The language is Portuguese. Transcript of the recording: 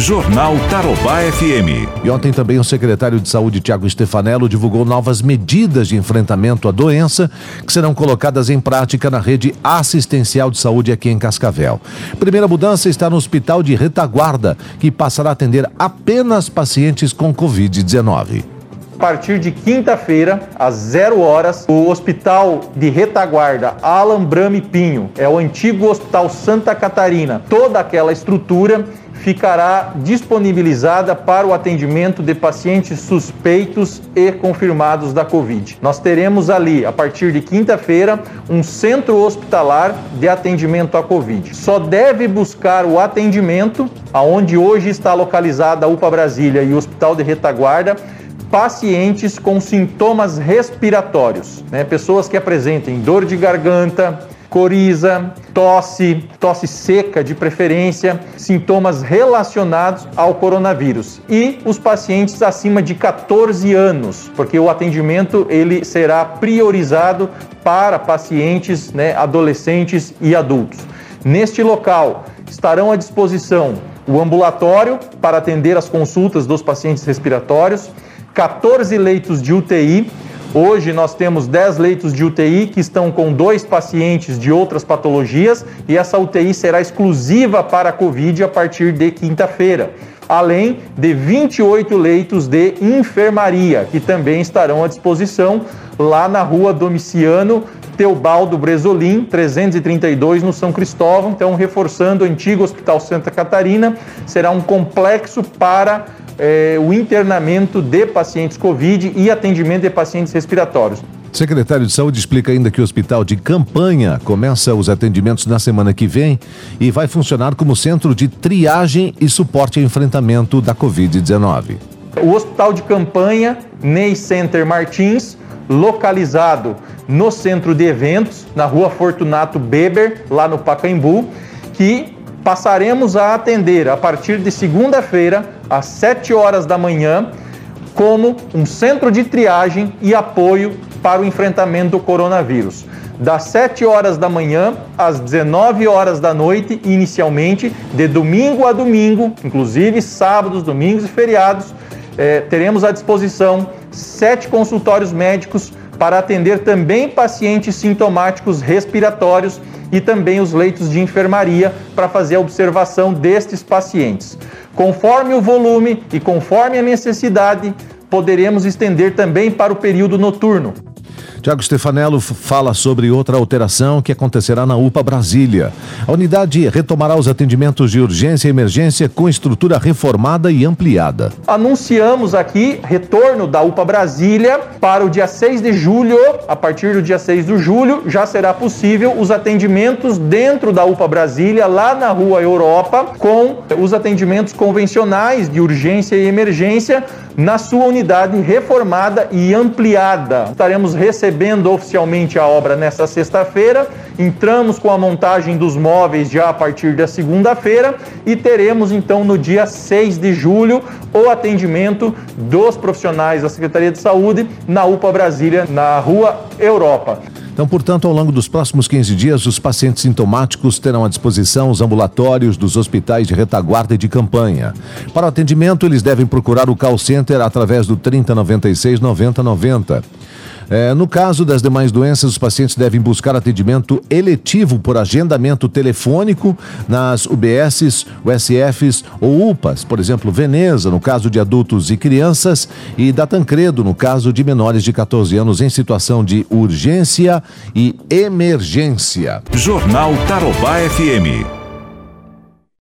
Jornal Tarobá FM. E ontem também o secretário de Saúde, Tiago Stefanello, divulgou novas medidas de enfrentamento à doença que serão colocadas em prática na rede assistencial de saúde aqui em Cascavel. Primeira mudança está no Hospital de Retaguarda, que passará a atender apenas pacientes com Covid-19 a partir de quinta-feira, às zero horas, o Hospital de Retaguarda Alan Brame Pinho, é o antigo Hospital Santa Catarina, toda aquela estrutura ficará disponibilizada para o atendimento de pacientes suspeitos e confirmados da Covid. Nós teremos ali, a partir de quinta-feira, um centro hospitalar de atendimento à Covid. Só deve buscar o atendimento aonde hoje está localizada a UPA Brasília e o Hospital de Retaguarda pacientes com sintomas respiratórios, né? pessoas que apresentem dor de garganta, coriza, tosse, tosse seca de preferência, sintomas relacionados ao coronavírus e os pacientes acima de 14 anos, porque o atendimento ele será priorizado para pacientes, né, adolescentes e adultos. Neste local estarão à disposição o ambulatório para atender as consultas dos pacientes respiratórios, 14 leitos de UTI. Hoje nós temos 10 leitos de UTI que estão com dois pacientes de outras patologias e essa UTI será exclusiva para a Covid a partir de quinta-feira. Além de 28 leitos de enfermaria, que também estarão à disposição lá na rua Domiciano Teobaldo Bresolim, 332 no São Cristóvão. Então, reforçando o antigo Hospital Santa Catarina, será um complexo para é, o internamento de pacientes Covid e atendimento de pacientes respiratórios. Secretário de Saúde explica ainda que o hospital de campanha começa os atendimentos na semana que vem e vai funcionar como centro de triagem e suporte ao enfrentamento da Covid-19. O hospital de campanha Ney Center Martins, localizado no centro de eventos, na rua Fortunato Beber, lá no Pacaembu, que passaremos a atender a partir de segunda-feira, às 7 horas da manhã, como um centro de triagem e apoio para o enfrentamento do coronavírus. Das 7 horas da manhã às 19 horas da noite, inicialmente, de domingo a domingo, inclusive sábados, domingos e feriados, eh, teremos à disposição sete consultórios médicos para atender também pacientes sintomáticos respiratórios e também os leitos de enfermaria para fazer a observação destes pacientes. Conforme o volume e conforme a necessidade, poderemos estender também para o período noturno. Tiago Stefanello fala sobre outra alteração que acontecerá na UPA Brasília. A unidade retomará os atendimentos de urgência e emergência com estrutura reformada e ampliada. Anunciamos aqui retorno da UPA Brasília para o dia 6 de julho. A partir do dia 6 de julho já será possível os atendimentos dentro da UPA Brasília, lá na Rua Europa, com os atendimentos convencionais de urgência e emergência na sua unidade reformada e ampliada. Estaremos recebendo oficialmente a obra nesta sexta-feira, entramos com a montagem dos móveis já a partir da segunda-feira e teremos então no dia 6 de julho o atendimento dos profissionais da Secretaria de Saúde na UPA Brasília, na Rua Europa. Então, portanto, ao longo dos próximos 15 dias, os pacientes sintomáticos terão à disposição os ambulatórios dos hospitais de retaguarda e de campanha. Para o atendimento, eles devem procurar o call center através do 3096 9090. É, no caso das demais doenças, os pacientes devem buscar atendimento eletivo por agendamento telefônico nas UBSs, USFs ou UPAs, por exemplo, Veneza, no caso de adultos e crianças, e da Tancredo, no caso de menores de 14 anos em situação de urgência e emergência. Jornal Tarobá FM.